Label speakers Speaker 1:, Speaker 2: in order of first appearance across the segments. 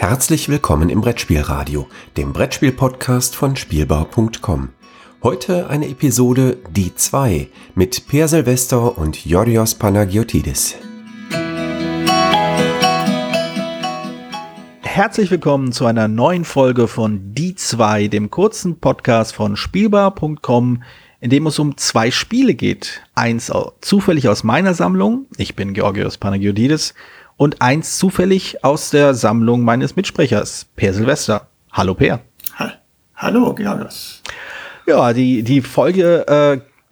Speaker 1: Herzlich willkommen im Brettspielradio, dem Brettspiel-Podcast von Spielbau.com. Heute eine Episode Die 2 mit Per Silvester und Yorios Panagiotidis.
Speaker 2: Herzlich willkommen zu einer neuen Folge von Die 2, dem kurzen Podcast von Spielbar.com, in dem es um zwei Spiele geht. Eins zufällig aus meiner Sammlung, ich bin Georgios Panagiotidis, und eins zufällig aus der Sammlung meines Mitsprechers, Per Silvester. Hallo Per.
Speaker 3: Ha Hallo Georgos.
Speaker 2: Ja, die, die Folge,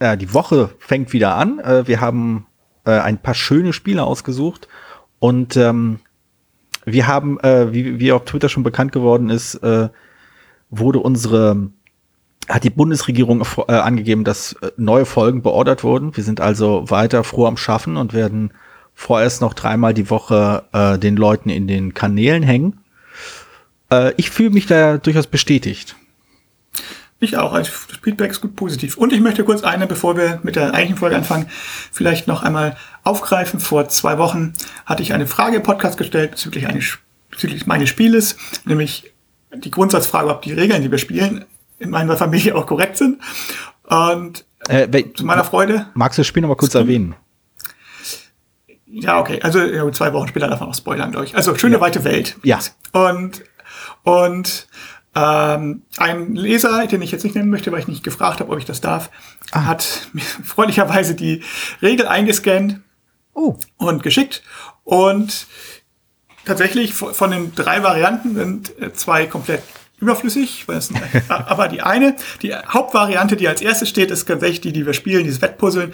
Speaker 2: äh, äh, die Woche fängt wieder an. Äh, wir haben äh, ein paar schöne Spiele ausgesucht und ähm, wir haben, äh, wie, wie auf Twitter schon bekannt geworden ist, äh, wurde unsere hat die Bundesregierung äh, angegeben, dass äh, neue Folgen beordert wurden. Wir sind also weiter froh am Schaffen und werden vorerst noch dreimal die Woche äh, den Leuten in den Kanälen hängen. Äh, ich fühle mich da durchaus bestätigt.
Speaker 3: Ich auch. Also das Feedback ist gut positiv. Und ich möchte kurz eine, bevor wir mit der eigentlichen Folge anfangen, vielleicht noch einmal aufgreifen. Vor zwei Wochen hatte ich eine Frage im Podcast gestellt bezüglich, eines, bezüglich meines Spieles, nämlich die Grundsatzfrage, ob die Regeln, die wir spielen, in meiner Familie auch korrekt sind. Und äh, zu meiner Freude.
Speaker 2: Magst du das Spiel noch mal kurz erwähnen?
Speaker 3: Ja, okay. Also ja, zwei Wochen später davon auch spoilern, glaube ich. Also schöne ja. weite Welt.
Speaker 2: Ja.
Speaker 3: Und und ähm, ein Leser, den ich jetzt nicht nennen möchte, weil ich nicht gefragt habe, ob ich das darf, ah. hat mir freundlicherweise die Regel eingescannt oh. und geschickt. Und tatsächlich von den drei Varianten sind äh, zwei komplett überflüssig. aber die eine, die Hauptvariante, die als erste steht, ist tatsächlich die, die wir spielen, dieses Wettpuzzeln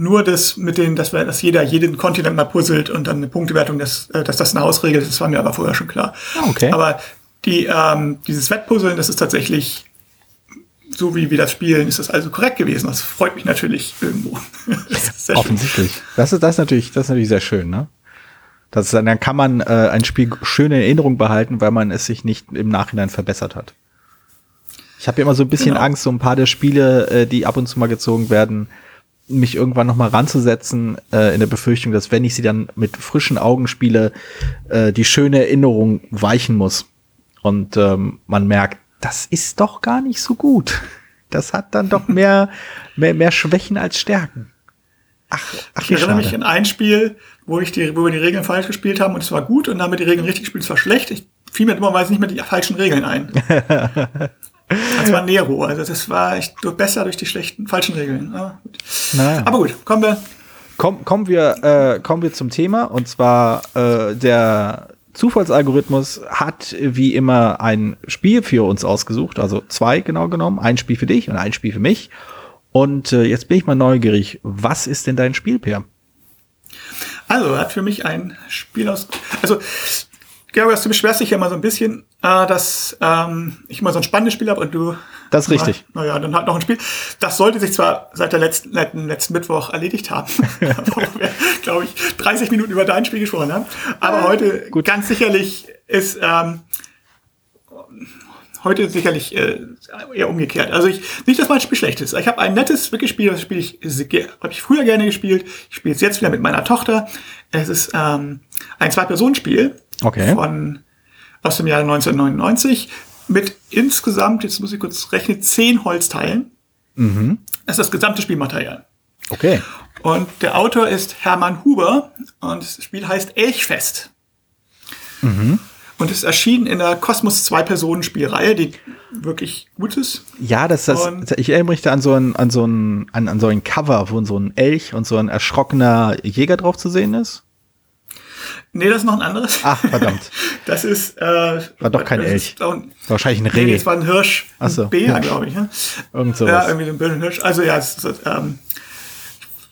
Speaker 3: nur das mit den, dass, wir, dass jeder jeden Kontinent mal puzzelt und dann eine Punktewertung, dass, äh, dass das eine Hausregel ist, das war mir aber vorher schon klar.
Speaker 2: Ah, okay.
Speaker 3: Aber die, ähm, dieses Wettpuzzeln, das ist tatsächlich so wie wir das spielen, ist das also korrekt gewesen. Das freut mich natürlich irgendwo.
Speaker 2: das Offensichtlich. Das ist, das ist natürlich, das ist natürlich sehr schön, ne? Das ist, dann kann man äh, ein Spiel schön in Erinnerung behalten, weil man es sich nicht im Nachhinein verbessert hat. Ich habe ja immer so ein bisschen genau. Angst, so ein paar der Spiele, äh, die ab und zu mal gezogen werden, mich irgendwann noch mal ranzusetzen, äh, in der Befürchtung, dass wenn ich sie dann mit frischen Augen spiele, äh, die schöne Erinnerung weichen muss. Und ähm, man merkt, das ist doch gar nicht so gut. Das hat dann doch mehr, mehr, mehr Schwächen als Stärken.
Speaker 3: Ach, ach ich erinnere mich an ein Spiel, wo ich die, wo wir die Regeln falsch gespielt haben und es war gut und dann haben wir die Regeln richtig gespielt, es war schlecht. Ich fiel mir dummerweise nicht mehr die falschen Regeln ein. Das war Nero, also das war echt besser durch die schlechten, falschen Regeln. Ja, gut. Naja. Aber gut, kommen wir.
Speaker 2: Komm, kommen, wir äh, kommen wir zum Thema und zwar äh, der Zufallsalgorithmus hat wie immer ein Spiel für uns ausgesucht, also zwei genau genommen, ein Spiel für dich und ein Spiel für mich. Und äh, jetzt bin ich mal neugierig, was ist denn dein Spiel, Per?
Speaker 3: Also, er hat für mich ein Spiel aus. Also, Georg, du beschwerst dich ja mal so ein bisschen, äh, dass ähm, ich mal so ein spannendes Spiel habe und du.
Speaker 2: Das ist richtig.
Speaker 3: Naja, dann hat noch ein Spiel. Das sollte sich zwar seit der letzten, letzten, letzten Mittwoch erledigt haben, wo wir, glaube ich, 30 Minuten über dein Spiel gesprochen haben. Aber äh, heute gut. ganz sicherlich ist ähm, heute sicherlich äh, eher umgekehrt. Also ich nicht, dass mein Spiel schlecht ist. Ich habe ein nettes wirklich Spiel, das spiele ich, habe ich früher gerne gespielt. Ich spiele es jetzt wieder mit meiner Tochter. Es ist ähm, ein Zwei-Personen-Spiel
Speaker 2: okay.
Speaker 3: von aus dem Jahre 1999 mit insgesamt, jetzt muss ich kurz rechnen, zehn Holzteilen. Mhm. Das ist das gesamte Spielmaterial.
Speaker 2: Okay.
Speaker 3: Und der Autor ist Hermann Huber und das Spiel heißt Elchfest. Mhm. Und es erschien in der Kosmos Zwei-Personen-Spielreihe, die wirklich gut ist.
Speaker 2: Ja, das, das ich erinnere mich da an so ein, an so ein, an, an so ein Cover, wo so ein Elch und so ein erschrockener Jäger drauf zu sehen ist.
Speaker 3: Nee, das ist noch ein anderes.
Speaker 2: Ach, verdammt.
Speaker 3: Das ist. Äh,
Speaker 2: War doch kein Elch. Ist, war wahrscheinlich ein Reh.
Speaker 3: Nee, das war ein Hirsch.
Speaker 2: Ach so.
Speaker 3: Ein Bär, glaube ich. Ne?
Speaker 2: Irgend sowas.
Speaker 3: Ja, irgendwie so ein Bär, Hirsch. Also ja, es ist, ähm,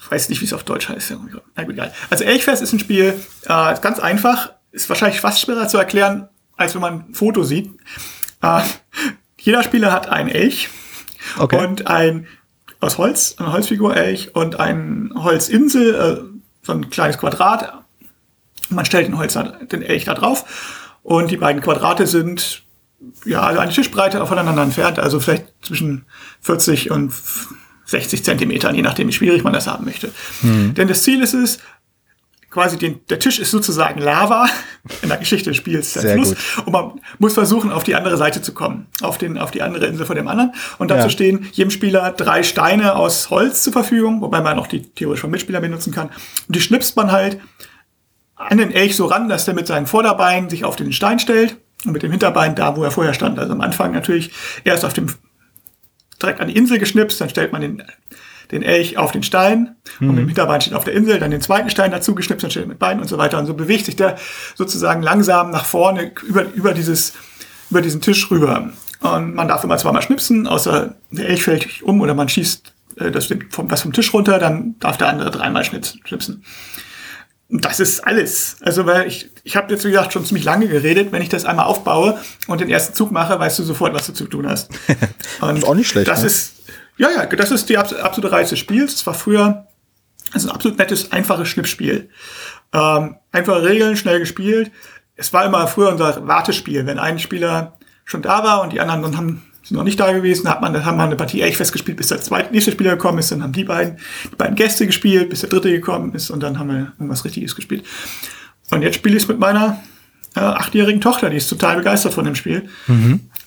Speaker 3: ich weiß nicht, wie es auf Deutsch heißt. Na gut, egal. Also Elchfest ist ein Spiel, äh, ist ganz einfach. Ist wahrscheinlich fast schwerer zu erklären, als wenn man ein Foto sieht. Äh, jeder Spieler hat einen Elch okay. und ein aus Holz, eine Holzfigur Elch und ein Holzinsel, äh, so ein kleines Quadrat man stellt den Holz, den Elch da drauf und die beiden Quadrate sind ja also eine Tischbreite voneinander entfernt, also vielleicht zwischen 40 und 60 Zentimetern, je nachdem, wie schwierig man das haben möchte. Mhm. Denn das Ziel ist es, quasi den, der Tisch ist sozusagen Lava in der Geschichte des Spiels, der
Speaker 2: Sehr
Speaker 3: Fluss.
Speaker 2: gut.
Speaker 3: Und man muss versuchen, auf die andere Seite zu kommen, auf, den, auf die andere Insel von dem anderen. Und dazu
Speaker 2: Ja.
Speaker 3: stehen jedem Spieler drei Steine aus Holz zur Verfügung, wobei man auch die theoretisch vom Mitspieler benutzen kann. Und die schnipst man halt an den Elch so ran, dass der mit seinen Vorderbeinen sich auf den Stein stellt und mit dem Hinterbein da, wo er vorher stand. Also am Anfang natürlich erst auf dem direkt an die Insel geschnipst, dann stellt man den, den Elch auf den Stein und mit dem Hinterbein steht auf der Insel, dann den zweiten Stein dazu geschnipst, dann steht er mit Beinen und so weiter. Und so bewegt sich der sozusagen langsam nach vorne über, über, dieses, über diesen Tisch rüber. Und man darf immer zweimal schnipsen, außer der Elch fällt um oder man schießt äh, das vom, was vom Tisch runter, dann darf der andere dreimal schnips- schnipsen. Und das ist alles. Also, weil ich, ich habe jetzt, wie gesagt, schon ziemlich lange geredet. Wenn ich das einmal aufbaue und den ersten Zug mache, weißt du sofort, was du zu tun hast. Und
Speaker 2: Ist auch nicht schlecht,
Speaker 3: Das
Speaker 2: ne?
Speaker 3: ist, ja, ja, das ist die abs- absolute Reiz des Spiels. Es war früher also ein absolut nettes, einfaches Schnippspiel. Ähm, einfache Regeln, schnell gespielt. Es war immer früher unser Wartespiel. Wenn ein Spieler schon da war und die anderen dann haben, sind noch nicht da gewesen, hat man, dann haben wir eine Partie echt festgespielt, bis der zweite, nächste Spieler gekommen ist, dann haben die beiden, die beiden Gäste gespielt, bis der dritte gekommen ist und dann haben wir irgendwas Richtiges gespielt. Und jetzt spiele ich es mit meiner äh, achtjährigen Tochter, die ist total begeistert von dem Spiel,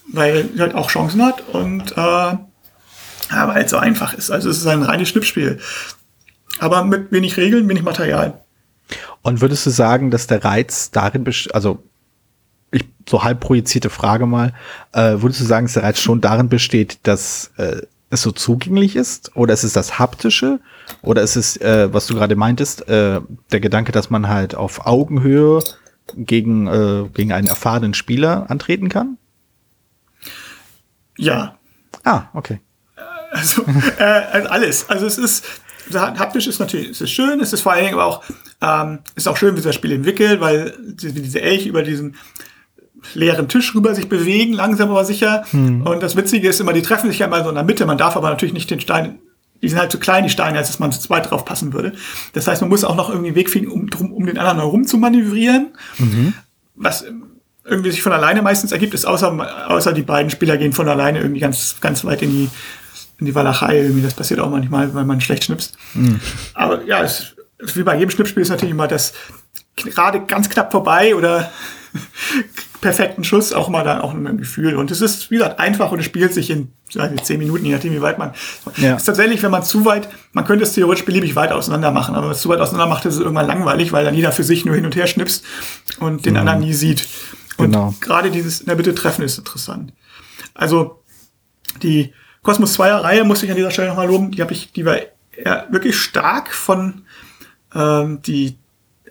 Speaker 3: weil sie halt auch Chancen hat und äh, weil es so einfach ist. Also es ist ein reines Schnippspiel. Aber mit wenig Regeln, wenig Material.
Speaker 2: Und würdest du sagen, dass der Reiz darin besteht, also so halb projizierte Frage mal, äh, würdest du sagen, dass der Reiz schon darin besteht, dass äh, es so zugänglich ist? Oder ist es das Haptische? Oder ist es, äh, was du gerade meintest, äh, der Gedanke, dass man halt auf Augenhöhe gegen, äh, gegen einen erfahrenen Spieler antreten kann?
Speaker 3: Ja,
Speaker 2: Ah, okay.
Speaker 3: also, äh, also alles. Also es ist, haptisch ist natürlich, es ist schön, es ist vor allen Dingen aber auch, ähm, ist auch schön, wie sich das Spiel entwickelt, weil diese Elche über diesen leeren Tisch rüber sich bewegen, langsam aber sicher. Und das Witzige ist immer, die treffen sich ja immer so in der Mitte. Man darf aber natürlich nicht den Stein, die sind halt zu klein, die Steine, als dass man zu zweit drauf passen würde. Das heißt, man muss auch noch irgendwie einen Weg finden, um, drum, um den anderen herum zu manövrieren. Was irgendwie sich von alleine meistens ergibt, ist außer, außer die beiden Spieler gehen von alleine irgendwie ganz, ganz weit in die, in die Walachei. Irgendwie, das passiert auch manchmal, weil man schlecht schnipst. Aber ja, es, wie bei jedem Schnippspiel ist natürlich immer das gerade ganz knapp vorbei oder perfekten Schuss auch mal dann auch ein Gefühl. Und es ist, wie gesagt, einfach und es spielt sich in nicht, zehn Minuten, je nachdem, wie weit man.
Speaker 2: Ja.
Speaker 3: Ist tatsächlich, wenn man zu weit, man könnte es theoretisch beliebig weit auseinander machen, aber wenn man es zu weit auseinander macht, ist es irgendwann langweilig, weil dann jeder für sich nur hin und her schnipst und den anderen nie sieht. Und
Speaker 2: Genau.
Speaker 3: gerade dieses in der Mitte treffen ist interessant. Also die Cosmos 2er Reihe muss ich an dieser Stelle nochmal loben. Die habe ich, die war wirklich stark von ähm, die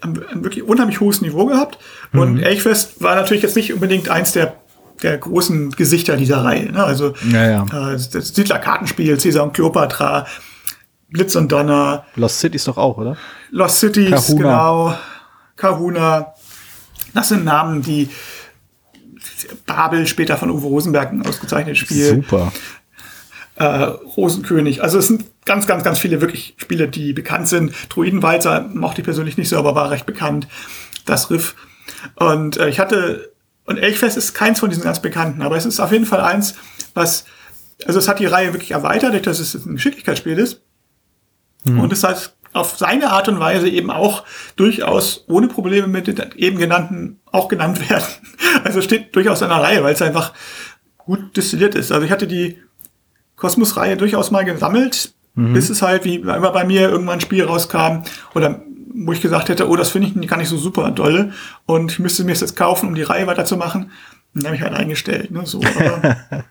Speaker 3: ein wirklich unheimlich hohes Niveau gehabt. Und Elchfest war natürlich jetzt nicht unbedingt eins der, der großen Gesichter dieser Reihe. Ne? Also
Speaker 2: Ja, ja.
Speaker 3: Äh, das Siedler-Kartenspiel, Caesar und Cleopatra, Blitz und Donner,
Speaker 2: Lost City ist doch auch, oder?
Speaker 3: Lost Cities,
Speaker 2: Kahuna.
Speaker 3: genau, Kahuna. Das sind Namen, die Babel später von Uwe Rosenberg ein ausgezeichnetes Spiel.
Speaker 2: Super.
Speaker 3: Äh, Rosenkönig. Also es sind ganz, ganz, ganz viele wirklich Spiele, die bekannt sind. Druidenwalzer mochte ich persönlich nicht so, aber war recht bekannt. Das Riff. Und äh, ich hatte, und Elchfest ist keins von diesen ganz bekannten, aber es ist auf jeden Fall eins, was, also es hat die Reihe wirklich erweitert, dass es ein Geschicklichkeitsspiel ist. Und es hat auf seine Art und Weise eben auch durchaus ohne Probleme mit den eben genannten auch genannt werden. Also es steht durchaus in einer Reihe, weil es einfach gut destilliert ist. Also ich hatte die Kosmos-Reihe durchaus mal gesammelt, bis es halt, wie immer bei mir, irgendwann ein Spiel rauskam oder wo ich gesagt hätte, oh, das finde ich gar nicht so super dolle und ich müsste mir das jetzt kaufen, um die Reihe weiterzumachen. Dann habe ich halt eingestellt. Ne, so, aber,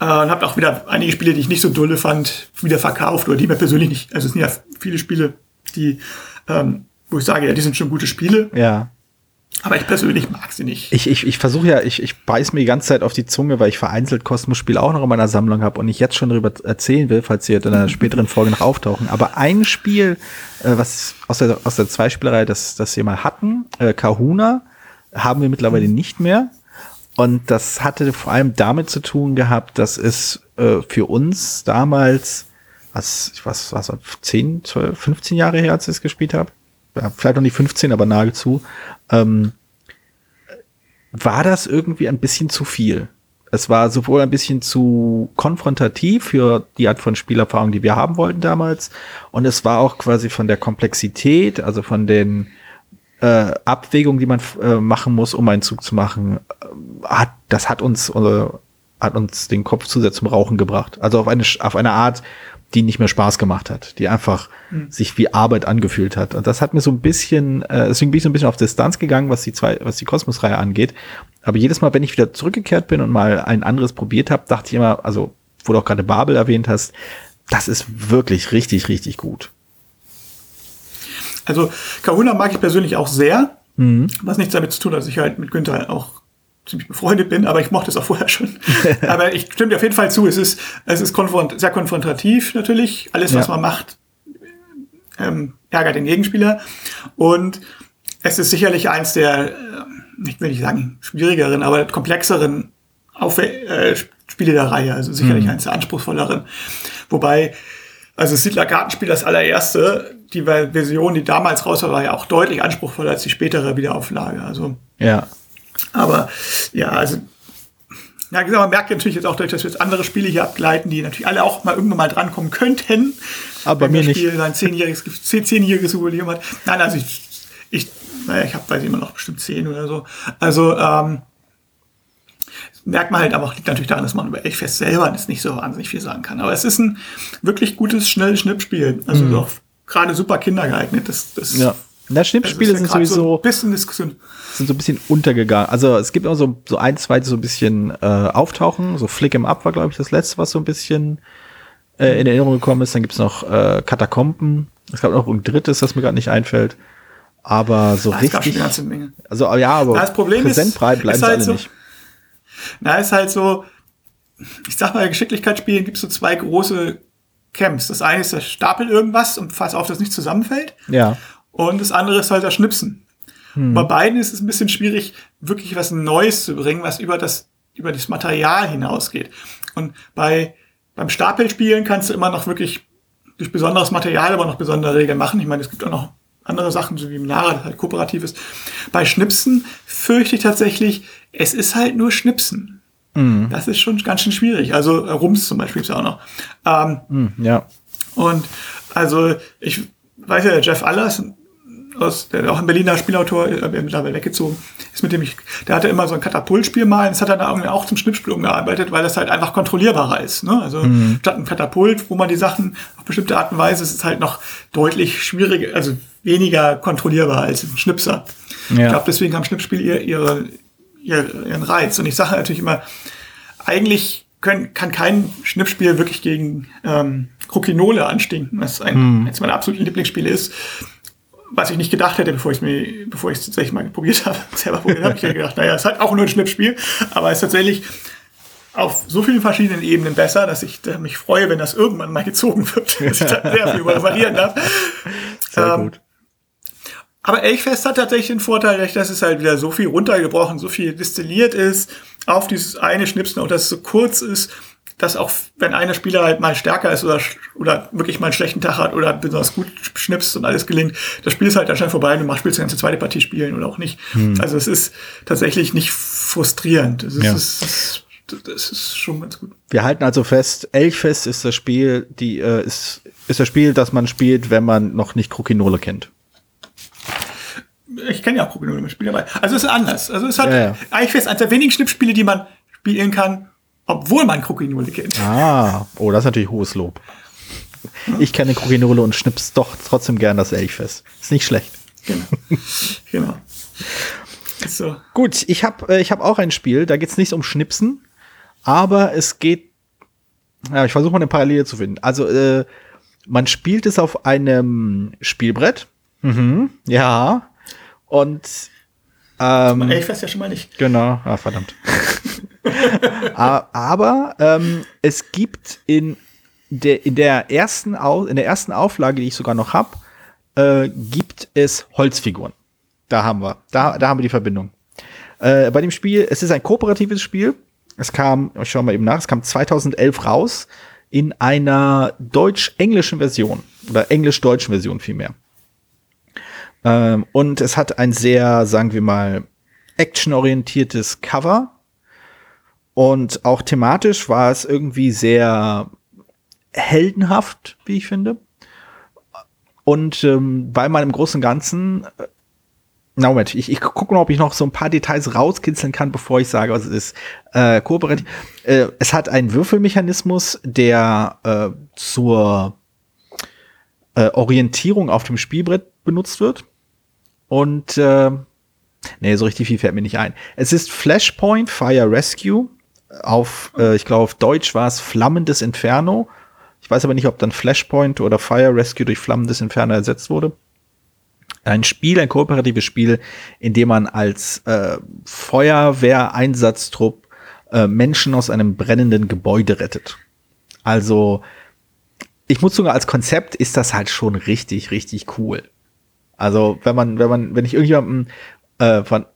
Speaker 3: äh, und habe auch wieder einige Spiele, die ich nicht so dolle fand, wieder verkauft oder die mir persönlich nicht. Also es sind ja viele Spiele, die, ähm, wo ich sage, ja, die sind schon gute Spiele,
Speaker 2: Ja.
Speaker 3: Aber ich persönlich mag sie nicht.
Speaker 2: Ich, ich, ich versuche ja, ich, ich beiß mir die ganze Zeit auf die Zunge, weil ich vereinzelt Kosmos-Spiele auch noch in meiner Sammlung habe und ich jetzt schon darüber erzählen will, falls sie in einer späteren Folge noch auftauchen. Aber ein Spiel, äh, was aus der, aus der Zweispielerei, das, das wir mal hatten, äh, Kahuna, haben wir mittlerweile nicht mehr. Und das hatte vor allem damit zu tun gehabt, dass es äh, für uns damals, was, ich weiß, was, 10, 12, 15 Jahre her, als ich es gespielt habe, vielleicht noch nicht 15, aber nahezu, ähm, war das irgendwie ein bisschen zu viel. es war sowohl ein bisschen zu konfrontativ für die Art von Spielerfahrung, die wir haben wollten damals. Und es war auch quasi von der Komplexität, also von den äh, Abwägungen, die man äh, machen muss, um einen Zug zu machen, äh, hat, das hat uns, äh, hat uns den Kopf zu sehr zum Rauchen gebracht. Also auf eine, auf eine Art, die nicht mehr Spaß gemacht hat, die einfach mhm. sich wie Arbeit angefühlt hat. Und das hat mir so ein bisschen, äh, deswegen bin ich so ein bisschen auf Distanz gegangen, was die zwei, was die Kosmos-Reihe angeht. Aber jedes Mal, wenn ich wieder zurückgekehrt bin und mal ein anderes probiert habe, dachte ich immer, also wo du auch gerade Babel erwähnt hast, das ist wirklich richtig, richtig gut.
Speaker 3: Also Kahuna mag ich persönlich auch sehr, mhm. was nichts damit zu tun hat, dass ich halt mit Günther auch ziemlich befreundet bin, aber ich mochte es auch vorher schon. aber ich stimme dir auf jeden Fall zu, es ist, es ist konfront sehr konfrontativ natürlich. Alles, was ja. man macht, ähm, ärgert den Gegenspieler. Und es ist sicherlich eins der, äh, ich will nicht sagen schwierigeren, aber komplexeren Auf äh, Spiele der Reihe. Also sicherlich mhm. eins der anspruchsvolleren. Wobei, also Siedler Gartenspiel das allererste, die Version, die damals raus war, war ja auch deutlich anspruchsvoller als die spätere Wiederauflage. Also
Speaker 2: ja.
Speaker 3: Aber ja, also ja, man merkt natürlich jetzt auch, dass wir jetzt andere Spiele hier abgleiten, die natürlich alle auch mal irgendwann mal drankommen könnten.
Speaker 2: Aber bei mir nicht. Spiel
Speaker 3: sein zehnjähriges, zehnjähriges Jubiläum hat. Nein, also ich, ich naja, ich habe weiß ich immer noch bestimmt zehn oder so. Also ähm, merkt man halt aber auch, liegt natürlich daran, dass man über Elchfest selber nicht so wahnsinnig viel sagen kann. Aber es ist ein wirklich gutes, schnelles Schnippspiel. Also mhm. auch gerade super kindergeeignet. Das, das
Speaker 2: ja. Na, Schnippspiele sind sowieso so
Speaker 3: ein bisschen Diskussion.
Speaker 2: sind so ein bisschen untergegangen. Also es gibt auch so, so ein, zwei, die so ein bisschen äh, auftauchen. So Flick im Up war, glaube ich, das letzte, was so ein bisschen äh, in Erinnerung gekommen ist. Dann gibt's noch äh, Katakomben. Es gab noch ein drittes, das mir gerade nicht einfällt. Aber so
Speaker 3: ah,
Speaker 2: richtig.
Speaker 3: Also
Speaker 2: ja, aber
Speaker 3: Na, das Problem
Speaker 2: präsentbreit
Speaker 3: ist,
Speaker 2: bleiben
Speaker 3: ist halt
Speaker 2: alle
Speaker 3: so,
Speaker 2: nicht.
Speaker 3: Na, ist halt so, ich sag mal, Geschicklichkeitsspielen gibt es so zwei große Camps. Das eine ist der Stapel irgendwas und pass auf, dass es nicht zusammenfällt.
Speaker 2: Ja.
Speaker 3: Und das andere ist halt das Schnipsen. Hm. Bei beiden ist es ein bisschen schwierig, wirklich was Neues zu bringen, was über das, über das Material hinausgeht. Und bei, beim Stapelspielen kannst du immer noch wirklich durch besonderes Material, aber noch besondere Regeln machen. Ich meine, es gibt auch noch andere Sachen, so wie im Lara, das halt kooperativ ist. Bei Schnipsen fürchte ich tatsächlich, es ist halt nur Schnipsen. Mhm. Das ist schon ganz schön schwierig. Also äh, Rums zum Beispiel ist auch noch. Ähm,
Speaker 2: mhm, ja.
Speaker 3: Und also ich weiß ja, Jeff Allers, aus, der auch ein Berliner Spielautor, äh, mittlerweile weggezogen, ist mit dem ich, der hatte immer so ein Katapultspiel mal, das hat er da irgendwie auch zum Schnippspiel umgearbeitet, weil das halt einfach kontrollierbarer ist. Ne? Also mhm. statt ein Katapult, wo man die Sachen auf bestimmte Art und Weise, ist es halt noch deutlich schwieriger, also weniger kontrollierbar als ein Schnipser. Ja. Ich glaube, deswegen haben Schnippspiele ihr, ihre, ihren Reiz. Und ich sage natürlich immer, eigentlich können, kann kein Schnippspiel wirklich gegen ähm, Krokinole anstinken, was ein, hm. eines meiner absoluten Lieblingsspiele ist was ich nicht gedacht hätte, bevor ich mir, bevor ich es tatsächlich mal probiert habe, selber probiert habe, ich ja gedacht, naja, es hat auch nur ein Schnippspiel, aber es ist tatsächlich auf so vielen verschiedenen Ebenen besser, dass ich äh, mich freue, wenn das irgendwann mal gezogen wird, dass ich da sehr viel variieren darf.
Speaker 2: Sehr ähm, gut.
Speaker 3: Aber Elchfest hat tatsächlich den Vorteil, dass es halt wieder so viel runtergebrochen, so viel destilliert ist auf dieses eine Schnipsen und dass es so kurz ist dass auch wenn einer Spieler halt mal stärker ist oder, oder wirklich mal einen schlechten Tag hat oder besonders gut schnipst und alles gelingt, das Spiel ist halt dann schnell vorbei und du machst, spielst die ganze zweite Partie spielen oder auch nicht. Hm. Also es ist tatsächlich nicht frustrierend. Es ist, ja. es ist, das ist schon ganz gut.
Speaker 2: Wir halten also fest, Elchfest ist das Spiel, die äh, ist, ist das Spiel, das man spielt, wenn man noch nicht Krokinole kennt.
Speaker 3: Ich kenne ja auch Krokinole im Spiel dabei. Also es ist anders. Also es hat ja, ja. Eichfest eines der wenigen Schnippspiele, die man spielen kann, obwohl man Krokinole kennt.
Speaker 2: Ah, oh, das ist natürlich hohes Lob. Ich kenne Krokinole und schnips doch trotzdem gern das Elchfest. Ist nicht schlecht.
Speaker 3: Genau. genau.
Speaker 2: So. Gut, ich habe äh, ich hab auch ein Spiel, da geht es nicht um Schnipsen, aber es geht. Ja, ich versuche mal eine Parallele zu finden. Also, äh, man spielt es auf einem Spielbrett. Mhm, ja. Und
Speaker 3: ähm, weiß ja schon mal nicht.
Speaker 2: Genau, ah, verdammt. Aber ähm, es gibt in der, in, der ersten Au in der ersten Auflage, die ich sogar noch habe, äh, gibt es Holzfiguren. Da haben wir, da, da haben wir die Verbindung. Äh, bei dem Spiel, es ist ein kooperatives Spiel. Es kam, ich schau mal eben nach, es kam 2011 raus in einer deutsch-englischen Version oder englisch-deutschen Version vielmehr. Ähm, und es hat ein sehr, sagen wir mal, actionorientiertes Cover Und auch thematisch war es irgendwie sehr heldenhaft, wie ich finde. Und ähm, weil man im Großen und Ganzen äh, na Moment, ich, ich gucke mal, ob ich noch so ein paar Details rauskitzeln kann, bevor ich sage, was es ist. Äh, kooperativ. Äh, es hat einen Würfelmechanismus, der äh, zur äh, Orientierung auf dem Spielbrett benutzt wird. Und äh, nee, so richtig viel fällt mir nicht ein. Es ist Flashpoint Fire Rescue. Auf, äh, ich glaube, auf Deutsch war es Flammendes Inferno. Ich weiß aber nicht, ob dann Flashpoint oder Fire Rescue durch Flammendes Inferno ersetzt wurde. Ein Spiel, ein kooperatives Spiel, in dem man als äh, Feuerwehreinsatztrupp äh, Menschen aus einem brennenden Gebäude rettet. Also, ich muss sogar als Konzept ist das halt schon richtig, richtig cool. Also, wenn man, wenn man, wenn ich irgendjemandem äh, von,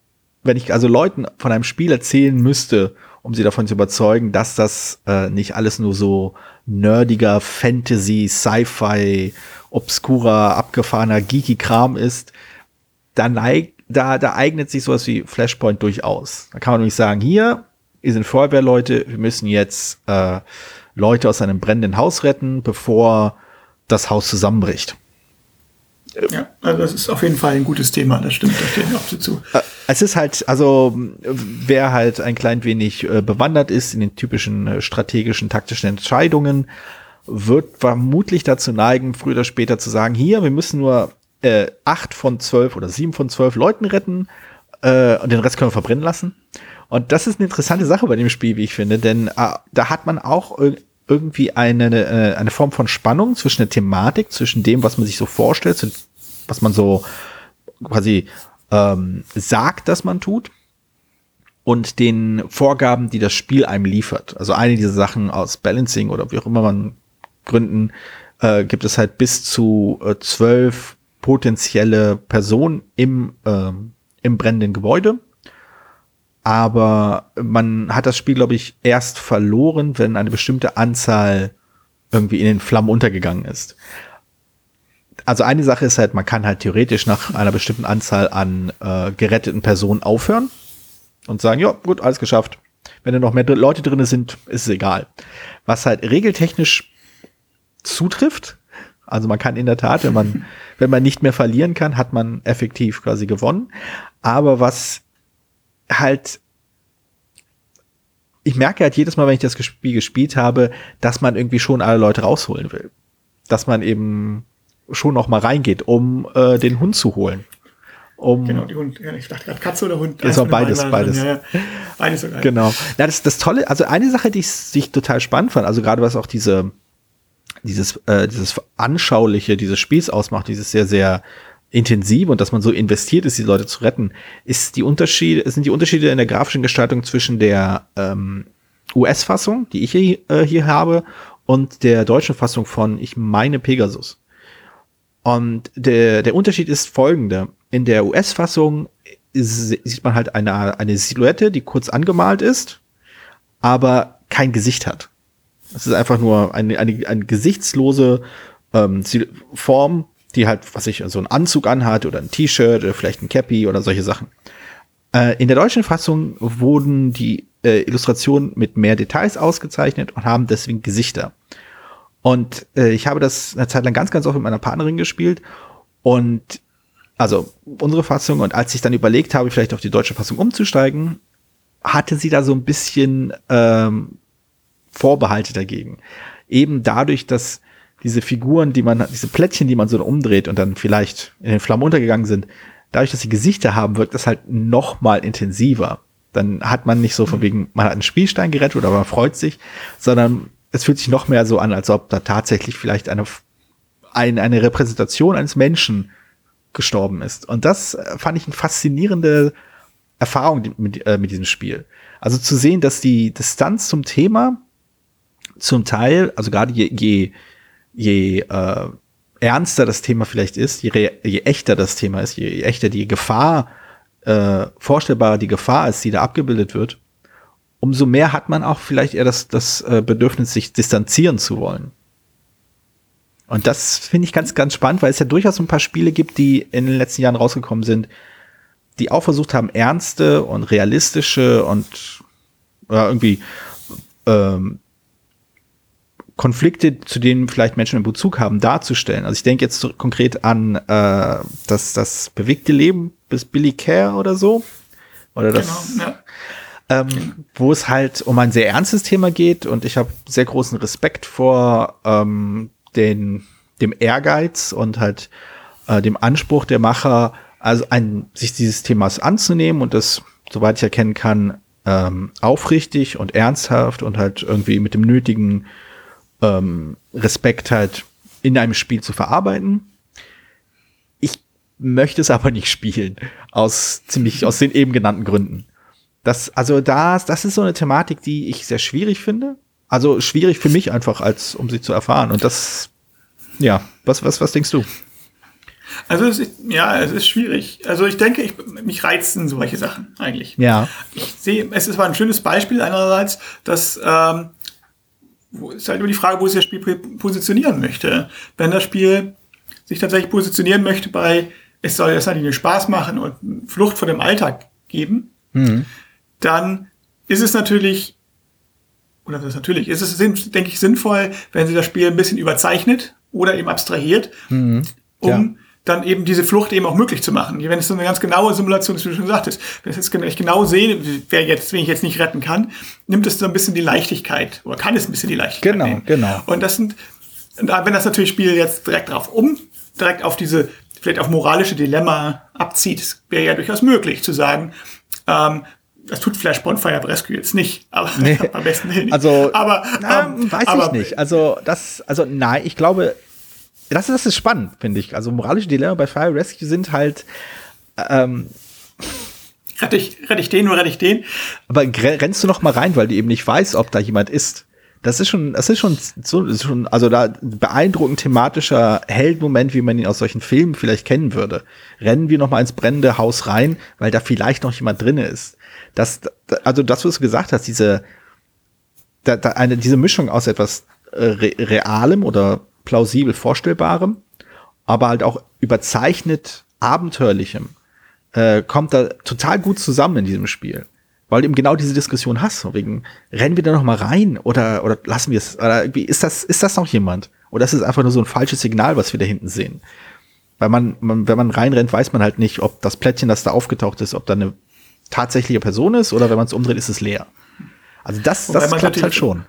Speaker 2: wenn ich also Leuten von einem Spiel erzählen müsste, um sie davon zu überzeugen, dass das äh, nicht alles nur so nerdiger Fantasy, Sci-Fi obskurer, abgefahrener, geeky Kram ist, da, neigt, da, da eignet sich sowas wie Flashpoint durchaus. Da kann man nämlich sagen, hier, ihr sind Feuerwehrleute, wir müssen jetzt äh, Leute aus einem brennenden Haus retten, bevor das Haus zusammenbricht.
Speaker 3: Ja, also das ist auf jeden Fall ein gutes Thema, das stimmt, da steht mir auch zu.
Speaker 2: Es ist halt, also wer halt ein klein wenig äh, bewandert ist in den typischen äh, strategischen, taktischen Entscheidungen, wird vermutlich dazu neigen, früher oder später zu sagen, hier, wir müssen nur äh, acht von zwölf oder sieben von zwölf Leuten retten äh, und den Rest können wir verbrennen lassen. Und das ist eine interessante Sache bei dem Spiel, wie ich finde, denn äh, da hat man auch irgendwie eine, äh, eine Form von Spannung zwischen der Thematik, zwischen dem, was man sich so vorstellt, was man so quasi ähm, sagt, dass man tut und den Vorgaben, die das Spiel einem liefert. Also eine dieser Sachen aus Balancing oder wie auch immer man Gründen äh, gibt es halt bis zu äh, zwölf potenzielle Personen im, äh, im brennenden Gebäude. Aber man hat das Spiel, glaube ich, erst verloren, wenn eine bestimmte Anzahl irgendwie in den Flammen untergegangen ist. Also eine Sache ist halt, man kann halt theoretisch nach einer bestimmten Anzahl an äh, geretteten Personen aufhören und sagen, ja, gut, alles geschafft. Wenn da noch mehr Leute drin sind, ist es egal. Was halt regeltechnisch zutrifft. Also man kann in der Tat, wenn man, wenn man nicht mehr verlieren kann, hat man effektiv quasi gewonnen. Aber was halt, ich merke halt jedes Mal, wenn ich das Spiel gespielt habe, dass man irgendwie schon alle Leute rausholen will. Dass man eben schon noch mal reingeht, um äh, den Hund zu holen. Um
Speaker 3: genau, die Hund, ja, ich dachte gerade Katze oder Hund.
Speaker 2: Das war beides, beides. Ja, ja. Beides sogar. Genau. Ja, das, das Tolle, also eine Sache, die ich, die ich total spannend fand, also gerade was auch diese, dieses, äh, dieses Anschauliche dieses Spiels ausmacht, dieses sehr, sehr intensiv und dass man so investiert ist, die Leute zu retten, ist die Unterschiede, sind die Unterschiede in der grafischen Gestaltung zwischen der ähm, US-Fassung, die ich hier, äh, hier habe, und der deutschen Fassung von, ich meine, Pegasus. Und der, der Unterschied ist folgender. In der US-Fassung sieht man halt eine, eine Silhouette, die kurz angemalt ist, aber kein Gesicht hat. Es ist einfach nur eine, eine, eine gesichtslose ähm, Form, die halt, was ich, so einen Anzug anhat oder ein T-Shirt oder vielleicht ein Cappy oder solche Sachen. Äh, in der deutschen Fassung wurden die äh, Illustrationen mit mehr Details ausgezeichnet und haben deswegen Gesichter. Und äh, ich habe das eine Zeit lang ganz, ganz oft mit meiner Partnerin gespielt und also unsere Fassung und als ich dann überlegt habe, vielleicht auf die deutsche Fassung umzusteigen, hatte sie da so ein bisschen ähm, Vorbehalte dagegen. Eben dadurch, dass diese Figuren, die man, diese Plättchen, die man so umdreht und dann vielleicht in den Flammen untergegangen sind, dadurch, dass sie Gesichter haben, wirkt das halt noch mal intensiver. Dann hat man nicht so von wegen, man hat einen Spielstein gerettet oder man freut sich, sondern es fühlt sich noch mehr so an, als ob da tatsächlich vielleicht eine, eine, eine Repräsentation eines Menschen gestorben ist. Und das äh, fand ich eine faszinierende Erfahrung mit, äh, mit diesem Spiel. Also zu sehen, dass die Distanz zum Thema zum Teil, also gerade je, je, je äh, ernster das Thema vielleicht ist, je, je echter das Thema ist, je, je echter die Gefahr, äh, vorstellbar die Gefahr ist, die da abgebildet wird, umso mehr hat man auch vielleicht eher das, das äh, Bedürfnis, sich distanzieren zu wollen. Und das finde ich ganz, ganz spannend, weil es ja durchaus ein paar Spiele gibt, die in den letzten Jahren rausgekommen sind, die auch versucht haben, ernste und realistische und oder irgendwie ähm, Konflikte, zu denen vielleicht Menschen einen Bezug haben, darzustellen. Also ich denke jetzt konkret an äh, das, das bewegte Leben bis Billy Care oder so. Oder das, genau, ja. Ähm, wo es halt um ein sehr ernstes Thema geht und ich habe sehr großen Respekt vor ähm, den, dem Ehrgeiz und halt äh, dem Anspruch der Macher, also ein, sich dieses Themas anzunehmen und das, soweit ich erkennen kann, ähm, aufrichtig und ernsthaft und halt irgendwie mit dem nötigen ähm, Respekt halt in einem Spiel zu verarbeiten. Ich möchte es aber nicht spielen, aus ziemlich aus den eben genannten Gründen. Das, also das, das ist so eine Thematik, die ich sehr schwierig finde. Also schwierig für mich einfach, als um sie zu erfahren. Und das, ja, was, was, was denkst du?
Speaker 3: Also es ist, ja, es ist schwierig. Also ich denke, ich, mich reizen solche Sachen eigentlich.
Speaker 2: Ja.
Speaker 3: Ich sehe, es ist ein schönes Beispiel einerseits, dass ähm, ist halt nur die Frage, wo sich das Spiel positionieren möchte. Wenn das Spiel sich tatsächlich positionieren möchte bei, es soll jetzt natürlich Spaß machen und Flucht vor dem Alltag geben, mhm. Dann ist es natürlich, oder das ist natürlich, ist es, denke ich, sinnvoll, wenn sie das Spiel ein bisschen überzeichnet oder eben abstrahiert, mhm. um dann eben diese Flucht eben auch möglich zu machen. Wenn es so eine ganz genaue Simulation ist, wie du schon sagtest, wenn ich jetzt genau sehe, wer jetzt, wen ich jetzt nicht retten kann, nimmt es so ein bisschen die Leichtigkeit oder kann es ein bisschen die Leichtigkeit
Speaker 2: Genau,
Speaker 3: nehmen.
Speaker 2: genau.
Speaker 3: Und das sind, wenn das natürlich Spiel jetzt direkt drauf um, direkt auf diese, vielleicht auf moralische Dilemma abzieht, wäre ja durchaus möglich zu sagen, ähm, das tut Flashpoint Fire Rescue jetzt nicht, aber
Speaker 2: nee. am besten nicht. Also, aber, na, ähm, weiß aber, ich nicht. Also, das, also, nein, ich glaube, das, das ist spannend, finde ich. Also moralische Dilemma bei Fire Rescue sind halt ähm,
Speaker 3: Rette ich, rette ich den oder rette ich den?
Speaker 2: Aber rennst du noch mal rein, weil du eben nicht weißt, ob da jemand ist. Das ist schon, das ist schon so, ist schon, also da beeindruckend thematischer Heldmoment, wie man ihn aus solchen Filmen vielleicht kennen würde. Rennen wir noch mal ins brennende Haus rein, weil da vielleicht noch jemand drinne ist. Das, also das, was du gesagt hast, diese, da, da eine, diese Mischung aus etwas äh, Realem oder plausibel vorstellbarem, aber halt auch überzeichnet abenteuerlichem, äh, kommt da total gut zusammen in diesem Spiel. Weil du eben genau diese Diskussion hast, wegen, rennen wir da noch mal rein oder, oder lassen wir es, oder irgendwie, ist das, ist das noch jemand? Oder ist es einfach nur so ein falsches Signal, was wir da hinten sehen? Weil man, man, wenn man reinrennt, weiß man halt nicht, ob das Plättchen, das da aufgetaucht ist, ob da eine tatsächliche Person ist oder wenn man es umdreht, ist es leer. Also das, das klappt halt schon.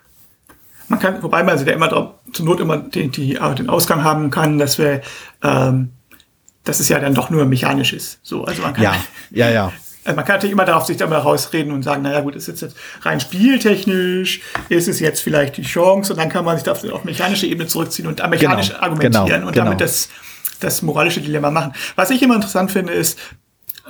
Speaker 3: Man kann, wobei man also der immer drauf, zur Not immer den, die, äh, den Ausgang haben kann, dass wir, ähm, dass es ja dann doch nur mechanisch ist. So, also man kann,
Speaker 2: ja, ja, ja.
Speaker 3: Also man kann natürlich immer darauf sich da mal rausreden und sagen, naja gut, ist jetzt, jetzt rein spieltechnisch, ist es jetzt vielleicht die Chance und dann kann man sich auf, auf mechanische Ebene zurückziehen und mechanisch genau, argumentieren genau, und genau. damit das, das moralische Dilemma machen. Was ich immer interessant finde, ist,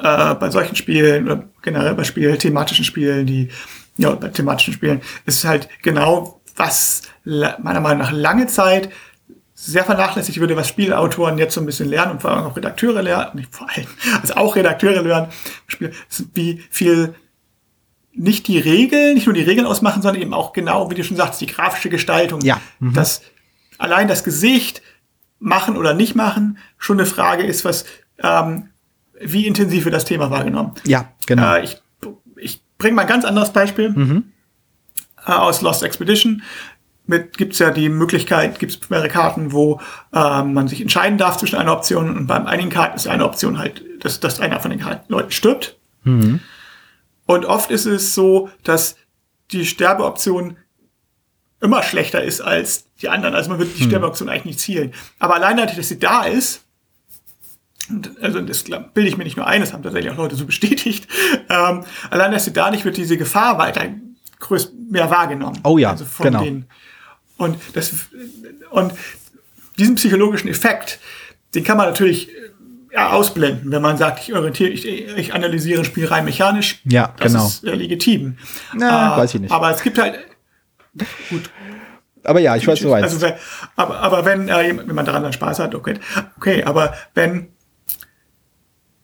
Speaker 3: äh, bei solchen Spielen oder generell bei Spielen, thematischen Spielen, die, ja, bei thematischen Spielen, ist halt genau was meiner Meinung nach lange Zeit sehr vernachlässigt würde, was Spielautoren jetzt so ein bisschen lernen und vor allem auch Redakteure lernen, nicht vor allem, also auch Redakteure lernen, wie viel nicht die Regeln, nicht nur die Regeln ausmachen, sondern eben auch genau, wie du schon sagst, die grafische Gestaltung.
Speaker 2: Ja.
Speaker 3: Mhm. Dass allein das Gesicht machen oder nicht machen schon eine Frage ist, was ähm, wie intensiv wird das Thema wahrgenommen.
Speaker 2: Ja, genau.
Speaker 3: Äh, ich ich bringe mal ein ganz anderes Beispiel. Mhm äh, aus Lost Expedition mit gibt's ja die Möglichkeit, gibt's mehrere Karten, wo äh, man sich entscheiden darf zwischen einer Option und beim einigen Karten ist eine Option halt, dass, dass einer von den Leuten stirbt. Mhm. Und oft ist es so, dass die Sterbeoption immer schlechter ist als die anderen. Also man wird die mhm. Sterbeoption eigentlich nicht zielen. Aber allein dadurch, dass sie da ist, und also das bilde ich mir nicht nur ein, das haben tatsächlich auch Leute so bestätigt, ähm, allein dass sie da nicht wird diese Gefahr weiter größt, mehr wahrgenommen.
Speaker 2: Oh ja, also genau.
Speaker 3: Den, und, das, und diesen psychologischen Effekt, den kann man natürlich ja, ausblenden, wenn man sagt, ich orientiere, ich, ich analysiere ein Spiel rein mechanisch.
Speaker 2: Ja,
Speaker 3: das
Speaker 2: genau.
Speaker 3: Das ist äh, legitim.
Speaker 2: Na, äh, weiß ich nicht.
Speaker 3: Aber es gibt halt,
Speaker 2: gut. Aber ja, ich weiß, du weißt.
Speaker 3: Also, aber, aber wenn, äh, wenn man daran dann Spaß hat, okay. Okay, aber wenn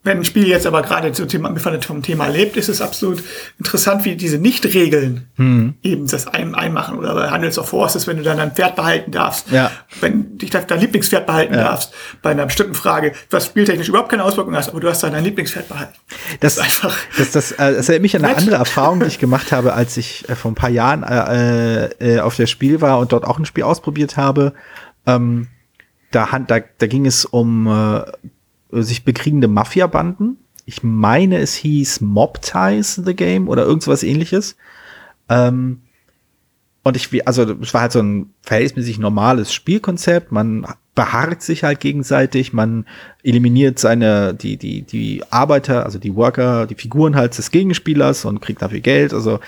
Speaker 3: wenn ein Spiel jetzt aber gerade zum Thema, vom Thema lebt, ist es absolut interessant, wie diese Nicht-Regeln hm. eben das ein, einmachen. Oder bei Handels of Forces, wenn du dann dein Pferd behalten darfst.
Speaker 2: Ja.
Speaker 3: Wenn dich dein Lieblingspferd behalten ja. darfst, bei einer bestimmten Frage, was spieltechnisch überhaupt keine Auswirkungen hast, aber du hast dann dein Lieblingspferd behalten.
Speaker 2: Das, das ist einfach. Das, das, äh, das erinnert mich an eine andere Erfahrung, die ich gemacht habe, als ich äh, vor ein paar Jahren äh, äh, auf der Spiel war und dort auch ein Spiel ausprobiert habe. Ähm, da, da, da ging es um äh, sich bekriegende Mafia-Banden. Ich meine, es hieß Mob Ties The Game oder irgendwas ähnliches. Ähm, und ich, also es war halt so ein verhältnismäßig normales Spielkonzept. Man beharrt sich halt gegenseitig, man eliminiert seine, die, die, die Arbeiter, also die Worker, die Figuren halt des Gegenspielers und kriegt dafür Geld. Also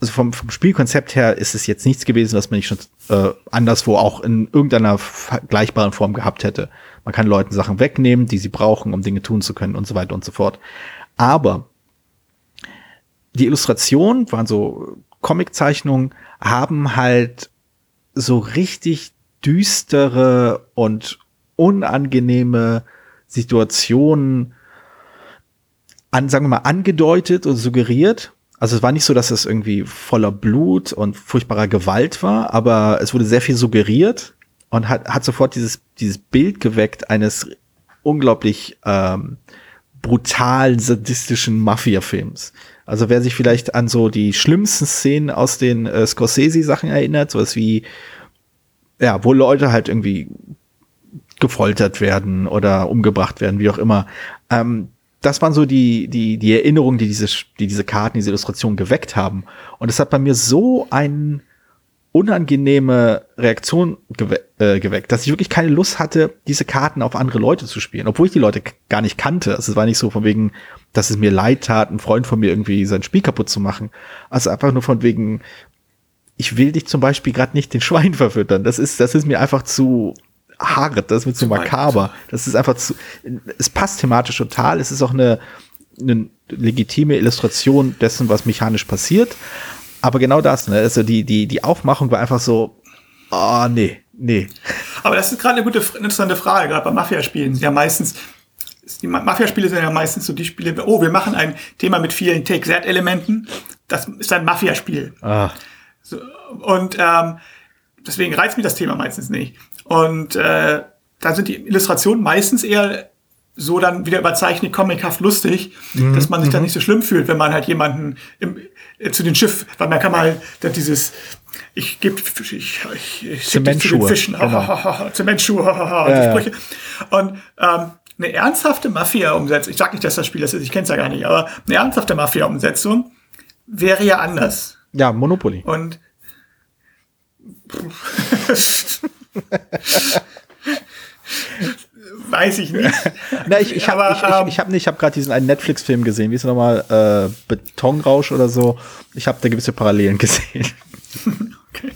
Speaker 2: also vom, vom Spielkonzept her ist es jetzt nichts gewesen, was man nicht schon äh, anderswo auch in irgendeiner vergleichbaren Form gehabt hätte. Man kann Leuten Sachen wegnehmen, die sie brauchen, um Dinge tun zu können und so weiter und so fort. Aber die Illustrationen waren so Comiczeichnungen, haben halt so richtig düstere und unangenehme Situationen an, sagen wir mal, angedeutet und suggeriert also es war nicht so, dass es irgendwie voller Blut und furchtbarer Gewalt war, aber es wurde sehr viel suggeriert und hat, hat sofort dieses, dieses Bild geweckt eines unglaublich ähm, brutalen, sadistischen Mafia-Films. Also wer sich vielleicht an so die schlimmsten Szenen aus den äh, Scorsese-Sachen erinnert, sowas wie, ja, wo Leute halt irgendwie gefoltert werden oder umgebracht werden, wie auch immer. Ähm, das waren so die, die, die Erinnerungen, die diese, die diese Karten, diese Illustrationen geweckt haben. Und es hat bei mir so eine unangenehme Reaktion gewe äh, geweckt, dass ich wirklich keine Lust hatte, diese Karten auf andere Leute zu spielen, obwohl ich die Leute gar nicht kannte. Also es war nicht so von wegen, dass es mir leid tat, einen Freund von mir irgendwie sein Spiel kaputt zu machen. Also einfach nur von wegen, ich will dich zum Beispiel gerade nicht den Schwein verfüttern. Das ist, das ist mir einfach zu, hart, das ist mir zu, makaber. Das ist einfach zu, es passt thematisch total. Es ist auch eine, eine legitime Illustration dessen, was mechanisch passiert. Aber genau das, ne? Also die, die, die Aufmachung war einfach so, oh, nee, nee.
Speaker 3: Aber das ist gerade eine gute, interessante Frage, gerade bei Mafia-Spielen. Ja, meistens, die Mafia-Spiele sind ja meistens so die Spiele, oh, wir machen ein Thema mit vielen Take-That-Elementen. Das ist ein Mafia-Spiel. Ah. So, und ähm, deswegen reizt mich das Thema meistens nicht. Und äh, da sind die Illustrationen meistens eher so dann wieder überzeichnet, comichaft lustig, mhm. dass man sich dann mhm. nicht so schlimm fühlt, wenn man halt jemanden im, äh, zu den Schiff, weil man kann mal dann dieses, ich gebe, ich, ich, ich zu den Fischen, genau. Zementschuhe, ja, die Sprüche. Ja. Und ähm, eine ernsthafte Mafia-Umsetzung, ich sag nicht, dass das Spiel das ist, ich kenne es ja gar nicht, aber eine ernsthafte Mafia-Umsetzung wäre ja anders.
Speaker 2: Ja, Monopoly.
Speaker 3: Und Weiß ich nicht.
Speaker 2: Na, ich ich habe ich, ich, ähm, ich hab, ich hab gerade diesen einen Netflix-Film gesehen, wie ist er nochmal? Äh, Betonrausch oder so. Ich habe da gewisse Parallelen gesehen. okay.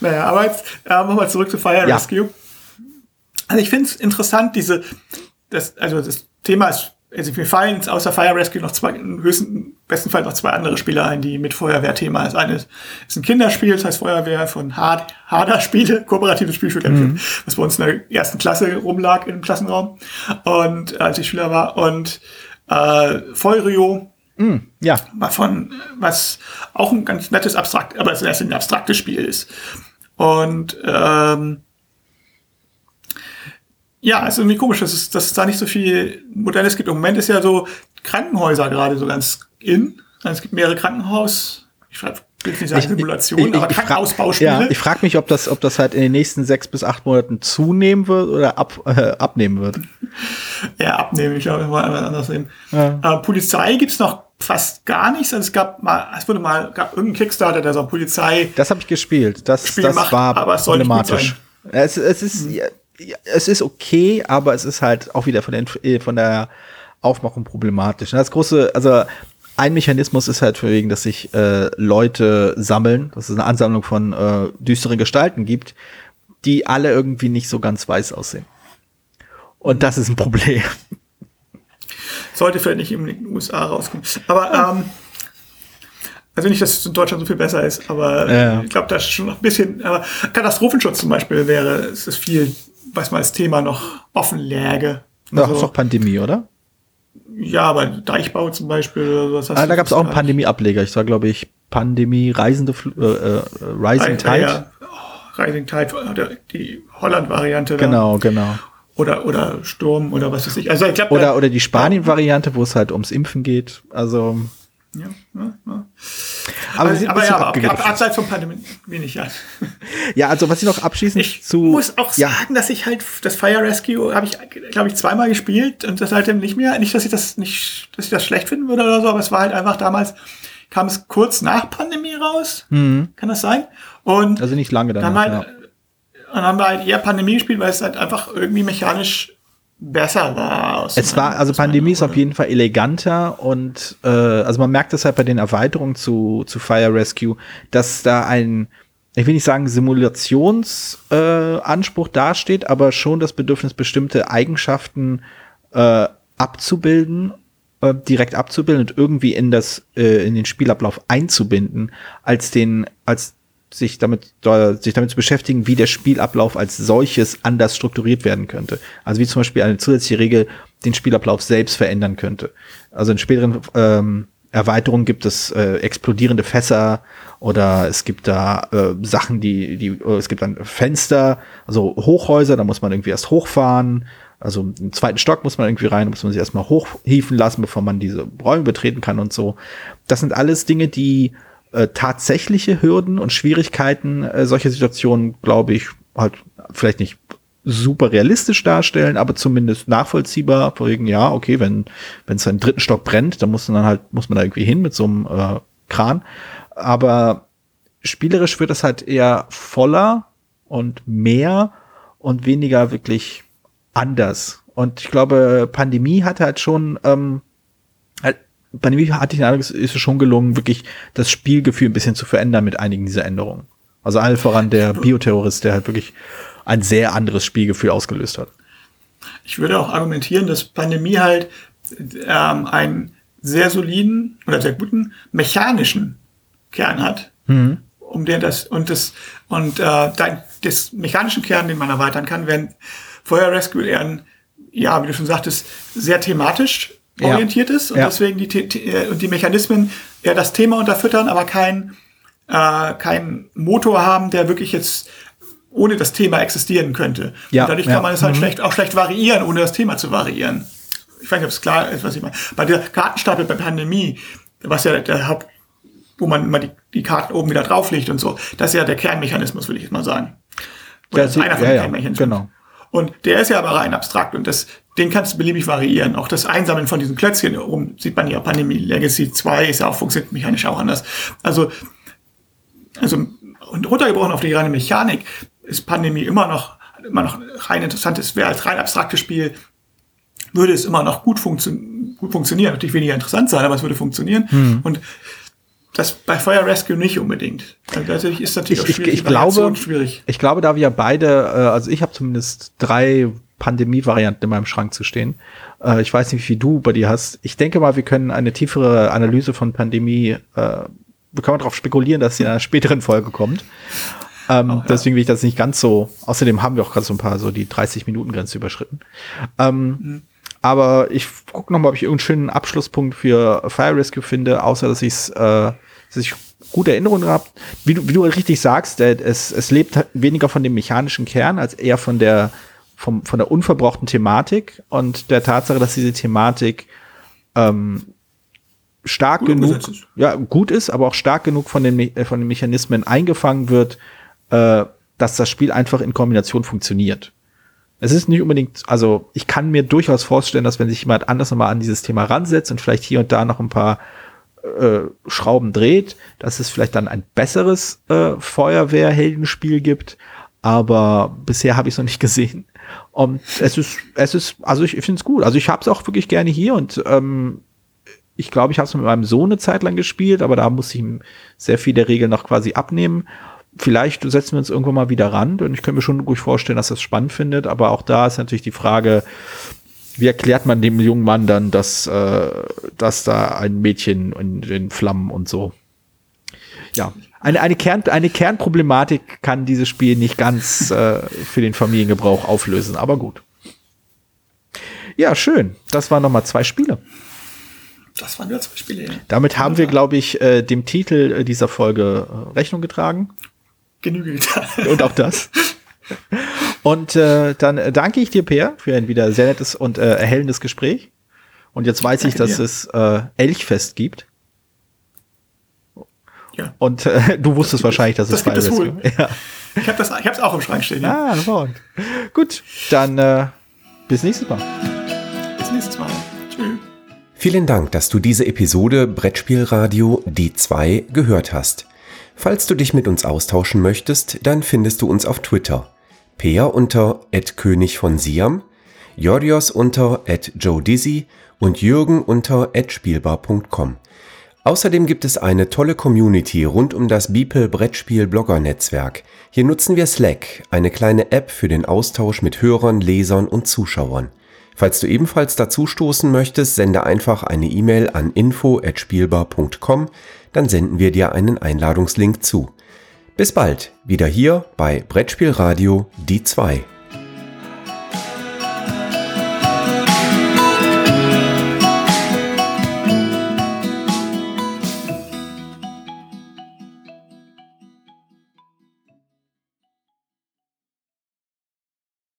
Speaker 3: naja, aber jetzt äh, machen wir zurück zu Fire ja. Rescue. Also ich finde es interessant, diese, das, also das Thema ist also mir fallen außer Fire Rescue noch zwei, im höchsten, besten Fall noch zwei andere Spiele ein, die mit Feuerwehrthema. Das eine ist ein Kinderspiel, das heißt Feuerwehr von Hard, Harder Spiele, kooperatives Spiel für mhm. was bei uns in der ersten Klasse rumlag im Klassenraum und äh, als ich Schüler war und äh, Feurio,
Speaker 2: mhm, ja.
Speaker 3: von, was auch ein ganz nettes Abstrakt, aber es ist ein abstraktes Spiel ist. Und ähm, ja, ist irgendwie komisch, dass es, dass es da nicht so viel Modernes gibt. Im Moment ist ja so Krankenhäuser gerade so ganz in. Es gibt mehrere Krankenhaus, ich will nicht sagen Simulationen, aber Krankenhausbauspiele.
Speaker 2: Ja, ich frage mich, ob das, ob das halt in den nächsten sechs bis acht Monaten zunehmen wird oder ab, äh, abnehmen wird.
Speaker 3: ja, abnehmen, ich glaube, mal anders nehmen. Ja. Äh, Polizei gibt's noch fast gar nichts. Also es gab mal, es wurde mal, gab irgendeinen Kickstarter, der so Polizei.
Speaker 2: Das habe ich gespielt. Das, Spiel das macht, war aber es problematisch. Es, es ist, es ist okay, aber es ist halt auch wieder von der, äh, von der Aufmachung problematisch. Das große, also ein Mechanismus ist halt für wegen, dass sich äh, Leute sammeln, dass es eine Ansammlung von äh, düsteren Gestalten gibt, die alle irgendwie nicht so ganz weiß aussehen. Und das ist ein Problem.
Speaker 3: Sollte vielleicht nicht in den USA rauskommen. Aber ähm, also nicht, dass es in Deutschland so viel besser ist, aber ja. ich glaube, da ist schon noch ein bisschen, aber Katastrophenschutz zum Beispiel wäre, es ist viel was mal als Thema noch offen läge.
Speaker 2: Da also, ist doch Pandemie, oder?
Speaker 3: Ja, aber Deichbau zum Beispiel.
Speaker 2: Was ah, da gab es auch einen Pandemie-Ableger. Ich war, glaube ich, Pandemie Reisende äh, äh, Rising Tide. Ja,
Speaker 3: oh, Rising Tide, die Holland-Variante.
Speaker 2: Genau, genau.
Speaker 3: Oder, oder Sturm oder was weiß ich. Also ich
Speaker 2: glaub, oder, oder die Spanien-Variante, wo es halt ums Impfen geht. Also. Ja, ja, ja.
Speaker 3: Aber, also, aber ja, ab, abseits von Pandemie wenig, ja.
Speaker 2: Ja, also was ich noch abschließend
Speaker 3: ich zu. Ich muss auch ja. sagen, dass ich halt das Fire Rescue habe ich, glaube ich, zweimal gespielt und das seitdem nicht mehr. Nicht, dass ich das nicht, dass ich das schlecht finden würde oder so, aber es war halt einfach damals, kam es kurz nach Pandemie raus. Mhm. Kann das sein? Und
Speaker 2: also nicht lange
Speaker 3: danach, dann halt, ja. Und haben wir halt eher Pandemie gespielt, weil es halt einfach irgendwie mechanisch besser war.
Speaker 2: Es war, also Pandemie ist auf jeden Fall eleganter und äh, also man merkt es halt bei den Erweiterungen zu, zu Fire Rescue, dass da ein, ich will nicht sagen Simulationsanspruch äh, dasteht, aber schon das Bedürfnis, bestimmte Eigenschaften äh, abzubilden, äh, direkt abzubilden und irgendwie in das, äh, in den Spielablauf einzubinden, als den, als sich damit, sich damit zu beschäftigen, wie der Spielablauf als solches anders strukturiert werden könnte. Also wie zum Beispiel eine zusätzliche Regel den Spielablauf selbst verändern könnte. Also in späteren ähm, Erweiterungen gibt es äh, explodierende Fässer oder es gibt da äh, Sachen, die, die, äh, es gibt dann Fenster, also Hochhäuser, da muss man irgendwie erst hochfahren. Also im zweiten Stock muss man irgendwie rein, muss man sich erstmal hochhieven lassen, bevor man diese Räume betreten kann und so. Das sind alles Dinge, die äh, tatsächliche Hürden und Schwierigkeiten äh, solcher Situationen, glaube ich, halt vielleicht nicht super realistisch darstellen, aber zumindest nachvollziehbar. Wegen, ja, okay, wenn wenn es einen dritten Stock brennt, dann muss man dann halt muss man da irgendwie hin mit so einem äh, Kran. Aber spielerisch wird es halt eher voller und mehr und weniger wirklich anders. Und ich glaube, Pandemie hat halt schon ähm, bei dem hatte ich den Eindruck, ist es schon gelungen, wirklich das Spielgefühl ein bisschen zu verändern mit einigen dieser Änderungen. Also allen voran der Bioterrorist, der halt wirklich ein sehr anderes Spielgefühl ausgelöst hat.
Speaker 3: Ich würde auch argumentieren, dass Pandemie halt ähm, einen sehr soliden oder sehr guten mechanischen Kern hat, mhm. um den das und das und äh, das mechanischen Kern, den man erweitern kann, wenn Feuer Rescue eher ein, ja, wie du schon sagtest, sehr thematisch orientiert ist und ja. deswegen die, die, äh, die Mechanismen ja das Thema unterfüttern, aber kein, äh, kein Motor haben, der wirklich jetzt ohne das Thema existieren könnte. Ja, und dadurch kann man es halt mhm. schlecht, auch schlecht variieren, ohne das Thema zu variieren. Ich weiß nicht, ob es klar ist, was ich meine. Bei der Kartenstapel bei Pandemie, was ja der Haupt, wo man immer die, die Karten oben wieder drauflegt und so, das ist ja der Kernmechanismus, will ich jetzt mal sagen.
Speaker 2: Oder das ist einer von ja, den Kernmechanismen. Genau.
Speaker 3: Und der ist ja aber rein abstrakt und das, den kannst du beliebig variieren. Auch das Einsammeln von diesen Klötzchen oben sieht man ja Pandemie Legacy 2 ist ja auch funktioniert mechanisch auch anders. Also, also, und runtergebrochen auf die reine Mechanik ist Pandemie immer noch, immer noch rein interessant. Es wäre als rein abstraktes Spiel, würde es immer noch gut, funktio gut funktionieren. Natürlich weniger interessant sein, aber es würde funktionieren. Hm. Und das bei Fire Rescue nicht unbedingt. Also ist natürlich
Speaker 2: ich, ich, ich glaube, schwierig. Ich glaube, da wir beide, äh, also ich habe zumindest drei Pandemie-Varianten in meinem Schrank zu stehen. Äh, ich weiß nicht, wie viel du bei dir hast. Ich denke mal, wir können eine tiefere Analyse von Pandemie, äh, wir können darauf spekulieren, dass sie in einer späteren Folge kommt. Ähm, oh, ja. Deswegen will ich das nicht ganz so. Außerdem haben wir auch gerade so ein paar so die 30-Minuten-Grenze überschritten. Ähm, mhm. Aber ich gucke nochmal, ob ich irgendeinen schönen Abschlusspunkt für Fire Rescue finde, außer dass, ich's, äh, dass ich gute Erinnerungen habe. Wie du, wie du richtig sagst, äh, es, es lebt weniger von dem mechanischen Kern als eher von der, vom, von der unverbrauchten Thematik und der Tatsache, dass diese Thematik ähm, stark gut genug, ja, gut ist, aber auch stark genug von den, äh, von den Mechanismen eingefangen wird, äh, dass das Spiel einfach in Kombination funktioniert. Es ist nicht unbedingt, also ich kann mir durchaus vorstellen, dass wenn sich jemand anders nochmal an dieses Thema ransetzt und vielleicht hier und da noch ein paar äh, Schrauben dreht, dass es vielleicht dann ein besseres äh, Feuerwehrheldenspiel gibt. Aber bisher habe ich es noch nicht gesehen. Und es ist, es ist, also ich, finde es gut. Also ich habe es auch wirklich gerne hier und ähm, ich glaube, ich habe es mit meinem Sohn eine Zeit lang gespielt, aber da muss ich ihm sehr viele Regeln noch quasi abnehmen vielleicht setzen wir uns irgendwann mal wieder ran und ich könnte mir schon gut vorstellen, dass es spannend findet, aber auch da ist natürlich die Frage, wie erklärt man dem jungen Mann dann, dass, äh, dass da ein Mädchen in den Flammen und so. Ja, eine, eine, Kern, eine Kernproblematik kann dieses Spiel nicht ganz äh, für den Familiengebrauch auflösen, aber gut. Ja, schön. Das waren nochmal zwei Spiele.
Speaker 3: Das waren ja zwei Spiele. Ja.
Speaker 2: Damit haben wir, glaube ich, äh, dem Titel äh, dieser Folge äh, Rechnung getragen.
Speaker 3: Genüge getan.
Speaker 2: Und auch das. Und äh, dann danke ich dir, Peer, für ein wieder sehr nettes und äh, erhellendes Gespräch. Und jetzt weiß ich,
Speaker 3: Danke
Speaker 2: dass
Speaker 3: dir.
Speaker 2: es äh, Elchfest gibt.
Speaker 3: Ja.
Speaker 2: Und äh, du wusstest wahrscheinlich, dass es
Speaker 3: Das es
Speaker 2: beides gibt. Ja.
Speaker 3: Ich habe das, ich hab's auch im Schrank stehen. Ja.
Speaker 2: Ah, hervorragend. Gut, dann äh, bis nächstes Mal.
Speaker 3: Bis nächstes Mal. Tschüss.
Speaker 1: Vielen Dank, dass du diese Episode Brettspielradio Die 2 gehört hast. Falls du dich mit uns austauschen möchtest, dann findest du uns auf Twitter. Peer unter König von Siam, Jorios unter Joe Dizzy und Jürgen unter spielbar.com. Außerdem gibt es eine tolle Community rund um das Beeple Brettspiel Blogger Netzwerk. Hier nutzen wir Slack, eine kleine App für den Austausch mit Hörern, Lesern und Zuschauern. Falls du ebenfalls dazu stoßen möchtest, sende einfach eine E-Mail an info@spielbar.com, dann senden wir dir einen Einladungslink zu. Bis bald, wieder hier bei Brettspielradio die 2.